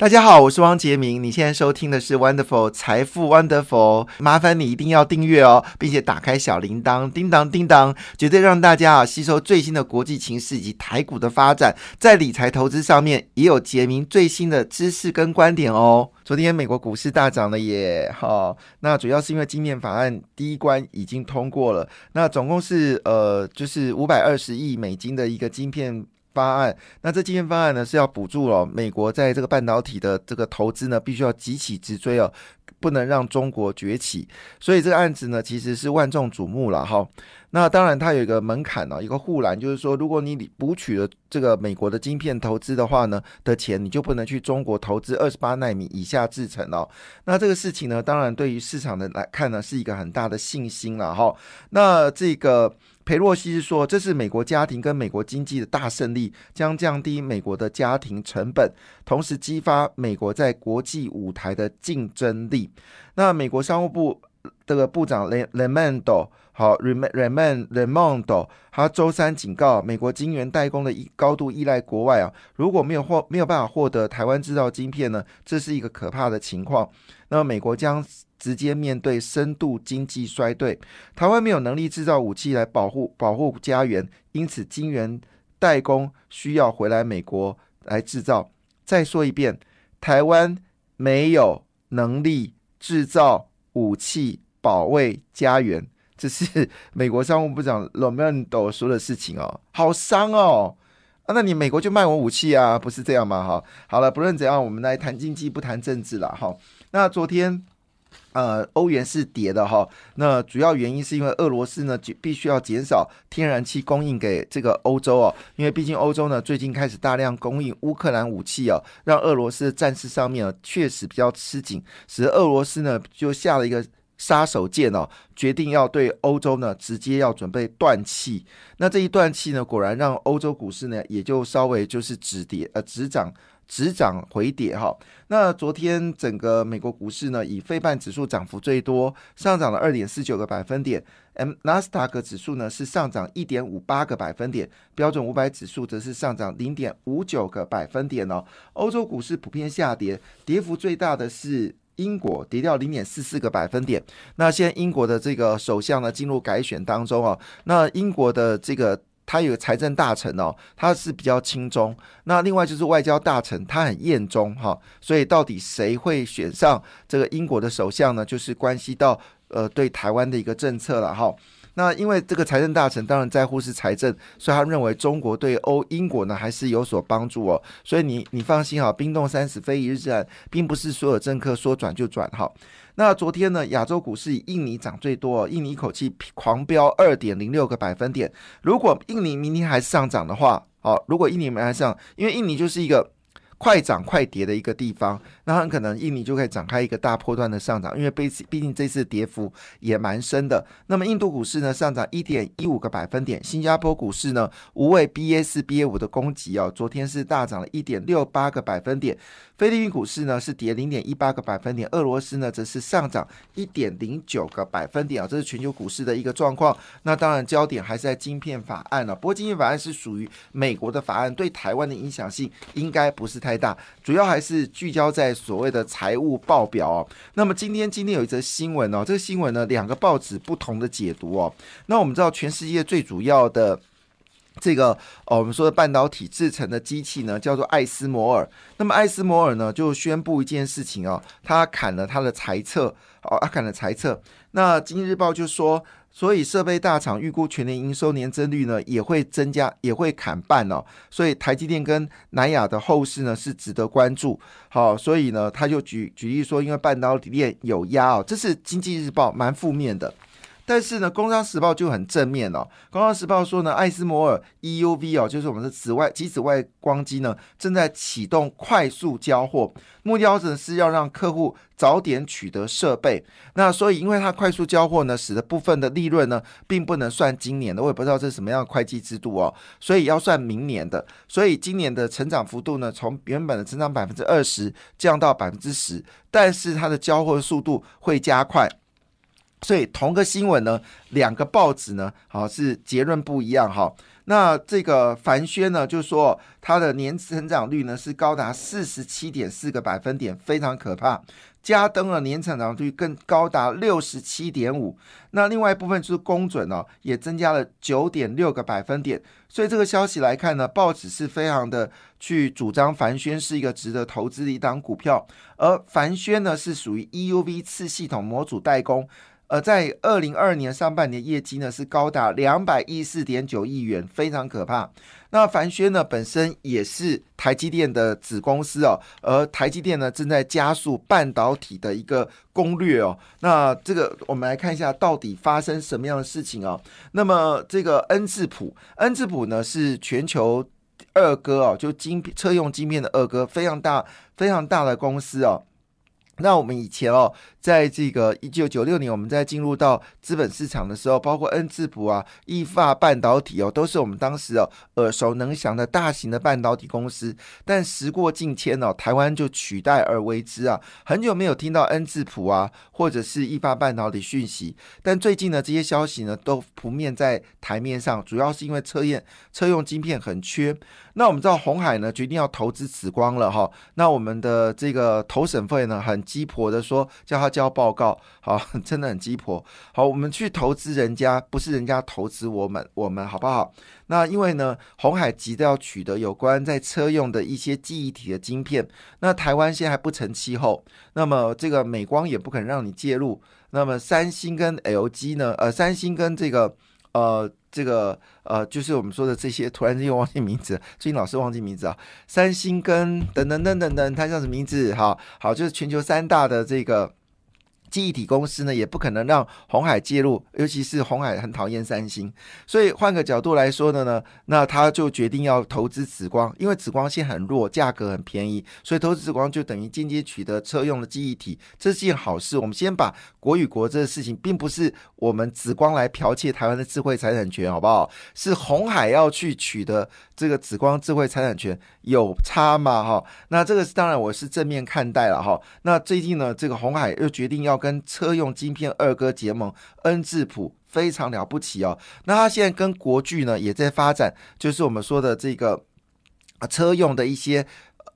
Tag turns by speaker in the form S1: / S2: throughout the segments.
S1: 大家好，我是汪杰明。你现在收听的是 Wonderful 财富 Wonderful，麻烦你一定要订阅哦，并且打开小铃铛，叮当叮当，绝对让大家啊吸收最新的国际情势以及台股的发展，在理财投资上面也有杰明最新的知识跟观点哦。昨天美国股市大涨了耶，好，那主要是因为晶片法案第一关已经通过了，那总共是呃就是五百二十亿美金的一个晶片。方案，那这基建方案呢是要补助哦，美国在这个半导体的这个投资呢，必须要急起直追哦，不能让中国崛起，所以这个案子呢其实是万众瞩目了哈。那当然它有一个门槛呢，一个护栏，就是说如果你补取了这个美国的晶片投资的话呢的钱，你就不能去中国投资二十八纳米以下制程哦。那这个事情呢，当然对于市场的来看呢，是一个很大的信心了哈。那这个。裴洛西是说，这是美国家庭跟美国经济的大胜利，将降低美国的家庭成本，同时激发美国在国际舞台的竞争力。那美国商务部这个部长雷雷曼多，好雷曼雷曼雷曼，他周三警告，美国晶圆代工的依高度依赖国外啊，如果没有获没有办法获得台湾制造晶片呢，这是一个可怕的情况。那么美国将。直接面对深度经济衰退，台湾没有能力制造武器来保护保护家园，因此晶圆代工需要回来美国来制造。再说一遍，台湾没有能力制造武器保卫家园，这是美国商务部长罗曼多说的事情哦，好伤哦啊！那你美国就卖我武器啊，不是这样吗？哈，好了，不论怎样，我们来谈经济，不谈政治了哈。那昨天。呃，欧元是跌的哈，那主要原因是因为俄罗斯呢，就必须要减少天然气供应给这个欧洲哦，因为毕竟欧洲呢最近开始大量供应乌克兰武器哦，让俄罗斯的战事上面确实比较吃紧，使得俄罗斯呢就下了一个杀手锏哦，决定要对欧洲呢直接要准备断气，那这一断气呢，果然让欧洲股市呢也就稍微就是止跌呃止涨。止涨回跌哈，那昨天整个美国股市呢，以非半指数涨幅最多，上涨了二点四九个百分点，M 纳斯达克指数呢是上涨一点五八个百分点，标准五百指数则是上涨零点五九个百分点哦。欧洲股市普遍下跌，跌幅最大的是英国，跌掉零点四四个百分点。那现在英国的这个首相呢进入改选当中哦，那英国的这个。他有财政大臣哦，他是比较轻中。那另外就是外交大臣，他很厌中哈。所以到底谁会选上这个英国的首相呢？就是关系到呃对台湾的一个政策了哈。那因为这个财政大臣当然在乎是财政，所以他认为中国对欧英国呢还是有所帮助哦。所以你你放心哈，冰冻三尺非一日之寒，并不是所有政客说转就转哈。那昨天呢，亚洲股市以印尼涨最多，印尼一口气狂飙二点零六个百分点。如果印尼明天还是上涨的话，好，如果印尼明天上，因为印尼就是一个。快涨快跌的一个地方，那很可能印尼就可以展开一个大波段的上涨，因为毕毕竟这次跌幅也蛮深的。那么印度股市呢上涨一点一五个百分点，新加坡股市呢无畏 B A 四 B A 五的攻击哦，昨天是大涨了一点六八个百分点。菲律宾股市呢是跌零点一八个百分点，俄罗斯呢则是上涨一点零九个百分点啊，这是全球股市的一个状况。那当然焦点还是在晶片法案了，不过晶片法案是属于美国的法案，对台湾的影响性应该不是太。太大，主要还是聚焦在所谓的财务报表哦。那么今天今天有一则新闻哦，这个新闻呢，两个报纸不同的解读哦。那我们知道，全世界最主要的这个哦，我们说的半导体制成的机器呢，叫做艾斯摩尔。那么艾斯摩尔呢，就宣布一件事情哦，他砍了他的财测哦，他砍了财测。那经济日报就说。所以设备大厂预估全年营收年增率呢也会增加，也会砍半哦。所以台积电跟南亚的后市呢是值得关注。好，所以呢他就举举例说，因为半导体链有压哦，这是经济日报蛮负面的。但是呢，《工商时报》就很正面哦。《工商时报》说呢，艾斯摩尔 EUV 哦，就是我们的紫外极紫外光机呢，正在启动快速交货，目标呢是要让客户早点取得设备。那所以，因为它快速交货呢，使得部分的利润呢，并不能算今年的。我也不知道这是什么样的会计制度哦，所以要算明年的。所以今年的成长幅度呢，从原本的成长百分之二十降到百分之十，但是它的交货速度会加快。所以同个新闻呢，两个报纸呢，好是结论不一样哈。那这个凡轩呢，就说它的年成长率呢是高达四十七点四个百分点，非常可怕。加登的年成长率更高达六十七点五，那另外一部分就是公准哦，也增加了九点六个百分点。所以这个消息来看呢，报纸是非常的去主张凡轩是一个值得投资的一档股票，而凡轩呢是属于 EUV 次系统模组代工。而在二零二二年上半年业绩呢是高达两百一四点九亿元，非常可怕。那凡轩呢本身也是台积电的子公司哦，而台积电呢正在加速半导体的一个攻略哦。那这个我们来看一下到底发生什么样的事情哦。那么这个恩智浦，恩智浦呢是全球二哥哦，就晶车用晶片的二哥，非常大非常大的公司哦。那我们以前哦，在这个一九九六年，我们在进入到资本市场的时候，包括恩智浦啊、易发半导体哦，都是我们当时哦耳熟能详的大型的半导体公司。但时过境迁哦，台湾就取代而为之啊，很久没有听到恩智浦啊，或者是易发半导体讯息。但最近呢，这些消息呢都浮面在台面上，主要是因为车验车用晶片很缺。那我们知道红海呢决定要投资紫光了哈，那我们的这个投审费呢很鸡婆的说叫他交报告，好，真的很鸡婆。好，我们去投资人家，不是人家投资我们，我们好不好？那因为呢，红海急着要取得有关在车用的一些记忆体的晶片，那台湾现在还不成气候，那么这个美光也不肯让你介入，那么三星跟 LG 呢，呃，三星跟这个。呃，这个呃，就是我们说的这些，突然间又忘记名字，最近老是忘记名字啊。三星跟等等等等等，它叫什么名字？好，好，就是全球三大的这个。记忆体公司呢，也不可能让红海介入，尤其是红海很讨厌三星，所以换个角度来说的呢，那他就决定要投资紫光，因为紫光线很弱，价格很便宜，所以投资紫光就等于间接取得车用的记忆体，这是件好事。我们先把国与国这个事情，并不是我们紫光来剽窃台湾的智慧财产权，好不好？是红海要去取得这个紫光智慧财产权，有差吗？哈，那这个是当然我是正面看待了哈。那最近呢，这个红海又决定要。跟车用晶片二哥结盟，恩智浦非常了不起哦。那他现在跟国巨呢也在发展，就是我们说的这个啊车用的一些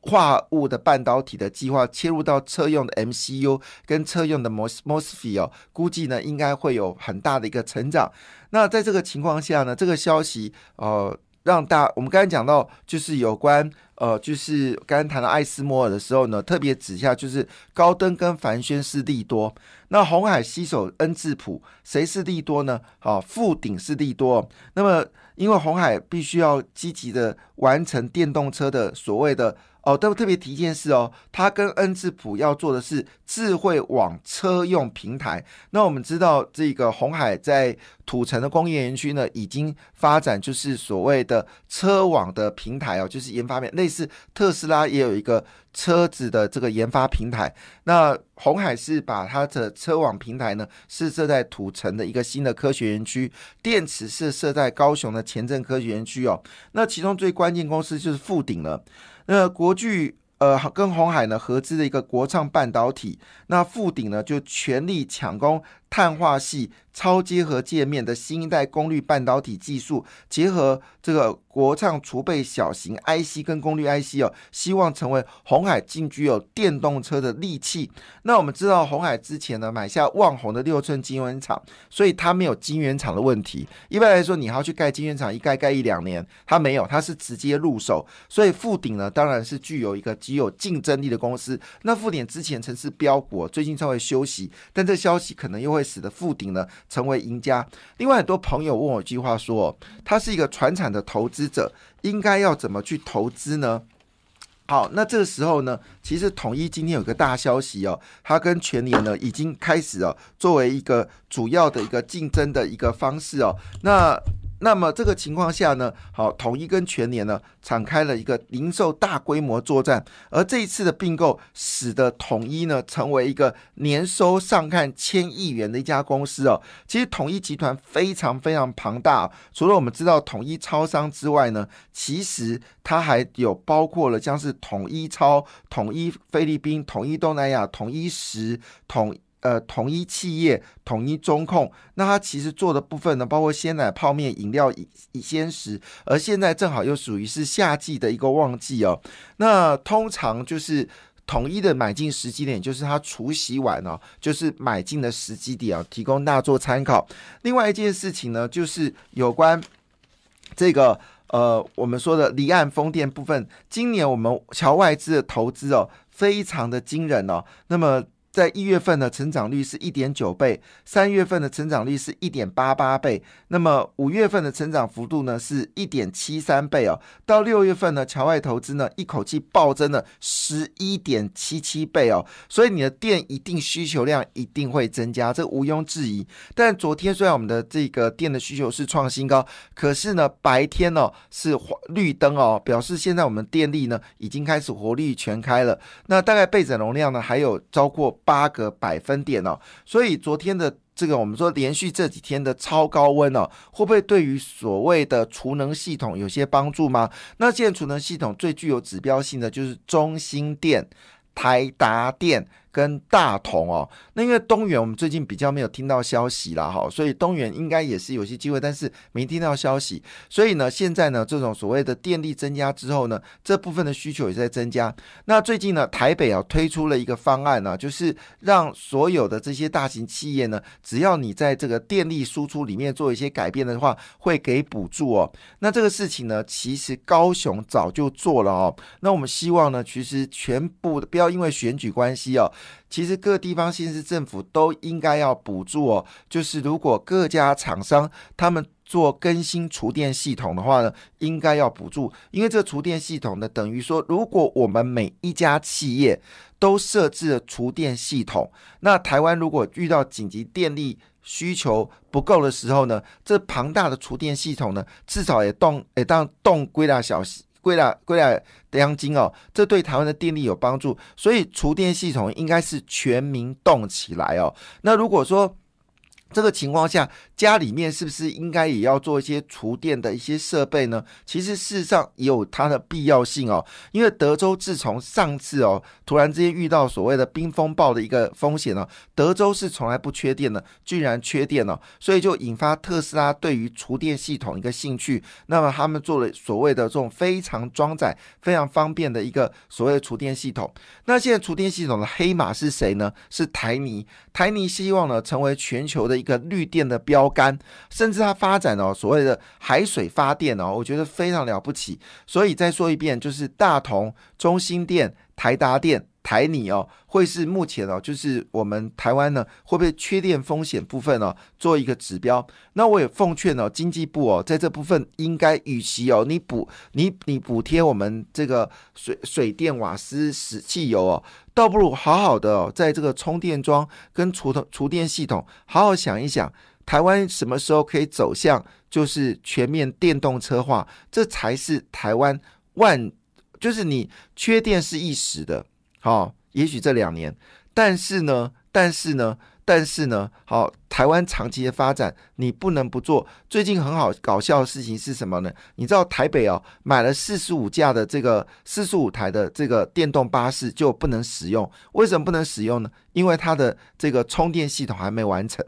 S1: 化物的半导体的计划，切入到车用的 MCU 跟车用的 mos mosfet 哦，估计呢应该会有很大的一个成长。那在这个情况下呢，这个消息呃让大我们刚才讲到就是有关。呃，就是刚刚谈到艾斯摩尔的时候呢，特别指下就是高登跟凡轩是利多，那红海携手恩智浦，谁是利多呢？好，富鼎是利多。那么因为红海必须要积极的完成电动车的所谓的。哦，都特别提一件事哦，他跟恩智浦要做的是智慧网车用平台。那我们知道，这个红海在土城的工业园区呢，已经发展就是所谓的车网的平台哦，就是研发面类似特斯拉也有一个车子的这个研发平台。那红海是把它的车网平台呢，是设在土城的一个新的科学园区，电池是设在高雄的前镇科学园区哦。那其中最关键公司就是富鼎了。那国巨呃跟红海呢合资的一个国创半导体，那富鼎呢就全力抢攻碳化系。超结合界面的新一代功率半导体技术，结合这个国创储备小型 IC 跟功率 IC 哦，希望成为红海进具有电动车的利器。那我们知道红海之前呢买下旺宏的六寸晶圆厂，所以它没有晶圆厂的问题。一般来说，你还要去盖晶圆厂，一盖盖一两年，它没有，它是直接入手。所以富鼎呢，当然是具有一个极有竞争力的公司。那富鼎之前曾是标股，最近稍微休息，但这消息可能又会使得富鼎呢。成为赢家。另外，很多朋友问我一句话，说他是一个传产的投资者，应该要怎么去投资呢？好，那这个时候呢，其实统一今天有个大消息哦，他跟全年呢已经开始哦，作为一个主要的一个竞争的一个方式哦，那。那么这个情况下呢，好，统一跟全年呢敞开了一个零售大规模作战，而这一次的并购使得统一呢成为一个年收上看千亿元的一家公司哦。其实统一集团非常非常庞大，除了我们知道统一超商之外呢，其实它还有包括了像是统一超、统一菲律宾、统一东南亚、统一时、统。呃统一企业、统一中控，那它其实做的部分呢，包括鲜奶、泡面、饮料、以鲜食，而现在正好又属于是夏季的一个旺季哦。那通常就是统一的买进时机点，就是它除夕晚哦，就是买进的时机点啊，提供大家做参考。另外一件事情呢，就是有关这个。呃，我们说的离岸风电部分，今年我们侨外资的投资哦，非常的惊人哦。那么。在一月份的成长率是一点九倍，三月份的成长率是一点八八倍，那么五月份的成长幅度呢是一点七三倍哦，到六月份呢，侨外投资呢一口气暴增了十一点七七倍哦，所以你的电一定需求量一定会增加，这毋庸置疑。但昨天虽然我们的这个电的需求是创新高，可是呢白天哦是绿灯哦，表示现在我们电力呢已经开始活力全开了，那大概备整容量呢还有超过。八个百分点哦，所以昨天的这个我们说连续这几天的超高温哦，会不会对于所谓的储能系统有些帮助吗？那现在储能系统最具有指标性的就是中心电、台达电。跟大同哦，那因为东元我们最近比较没有听到消息啦哈，所以东元应该也是有些机会，但是没听到消息，所以呢，现在呢，这种所谓的电力增加之后呢，这部分的需求也在增加。那最近呢，台北啊推出了一个方案呢，就是让所有的这些大型企业呢，只要你在这个电力输出里面做一些改变的话，会给补助哦。那这个事情呢，其实高雄早就做了哦。那我们希望呢，其实全部不要因为选举关系哦。其实各地方县市政府都应该要补助哦，就是如果各家厂商他们做更新厨电系统的话呢，应该要补助，因为这厨电系统呢，等于说如果我们每一家企业都设置了厨电系统，那台湾如果遇到紧急电力需求不够的时候呢，这庞大的厨电系统呢，至少也动也当动归大小。归了归了央金哦，这对台湾的电力有帮助，所以厨电系统应该是全民动起来哦。那如果说，这个情况下，家里面是不是应该也要做一些厨电的一些设备呢？其实事实上也有它的必要性哦。因为德州自从上次哦，突然之间遇到所谓的冰风暴的一个风险呢，德州是从来不缺电的，居然缺电了，所以就引发特斯拉对于厨电系统一个兴趣。那么他们做了所谓的这种非常装载、非常方便的一个所谓的厨电系统。那现在厨电系统的黑马是谁呢？是台泥。台泥希望呢成为全球的一个绿电的标杆，甚至它发展哦所谓的海水发电哦，我觉得非常了不起。所以再说一遍，就是大同、中心电、台达电、台泥哦，会是目前哦，就是我们台湾呢会不会缺电风险部分哦做一个指标。那我也奉劝哦，经济部哦，在这部分应该与其哦你补你你补贴我们这个水水电瓦斯石汽油哦。倒不如好好的哦，在这个充电桩跟储的储电系统，好好想一想，台湾什么时候可以走向就是全面电动车化，这才是台湾万，就是你缺电是一时的，好，也许这两年，但是呢，但是呢。但是呢，好，台湾长期的发展你不能不做。最近很好搞笑的事情是什么呢？你知道台北哦买了四十五架的这个四十五台的这个电动巴士就不能使用，为什么不能使用呢？因为它的这个充电系统还没完成。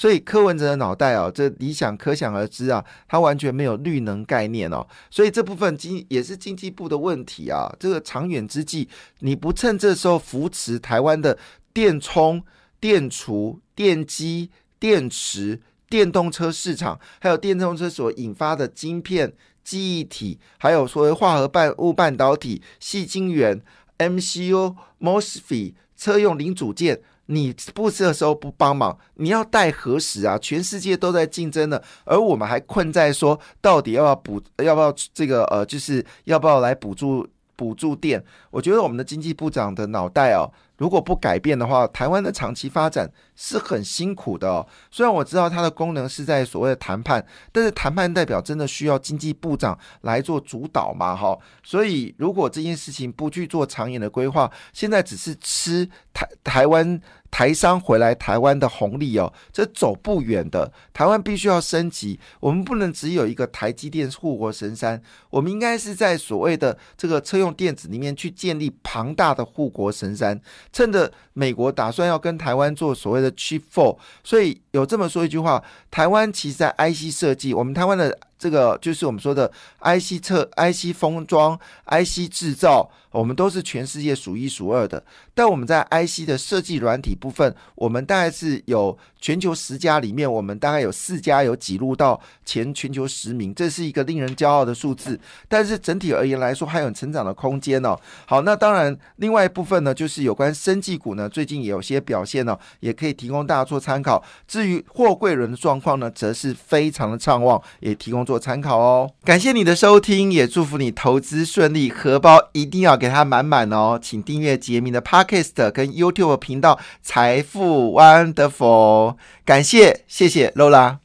S1: 所以柯文哲的脑袋哦，这理想可想而知啊，他完全没有绿能概念哦。所以这部分经也是经济部的问题啊。这个长远之计，你不趁这时候扶持台湾的电充。电储、电机、电池、电动车市场，还有电动车所引发的晶片、记忆体，还有所谓化合物半导体、细晶圆、MCU、MOSFET、车用零组件，你不这时候不帮忙，你要待何时啊？全世界都在竞争呢，而我们还困在说，到底要不要补，要不要这个呃，就是要不要来补助补助电？我觉得我们的经济部长的脑袋哦。如果不改变的话，台湾的长期发展是很辛苦的哦。虽然我知道它的功能是在所谓的谈判，但是谈判代表真的需要经济部长来做主导嘛？哈，所以如果这件事情不去做长远的规划，现在只是吃台台湾。台商回来台湾的红利哦，这走不远的。台湾必须要升级，我们不能只有一个台积电护国神山，我们应该是在所谓的这个车用电子里面去建立庞大的护国神山。趁着美国打算要跟台湾做所谓的 Chip Four，所以有这么说一句话：台湾其实在 IC 设计，我们台湾的这个就是我们说的 IC 测 IC 封装、IC 制造。我们都是全世界数一数二的，但我们在 IC 的设计软体部分，我们大概是有全球十家里面，我们大概有四家有挤入到前全球十名，这是一个令人骄傲的数字。但是整体而言来说，还有成长的空间哦。好，那当然，另外一部分呢，就是有关生技股呢，最近也有些表现呢，也可以提供大家做参考。至于货柜轮的状况呢，则是非常的畅旺，也提供做参考哦。感谢你的收听，也祝福你投资顺利，荷包一定要。给它满满哦，请订阅杰明的 Podcast 跟 YouTube 频道财富 Wonderful，感谢谢谢 Lola。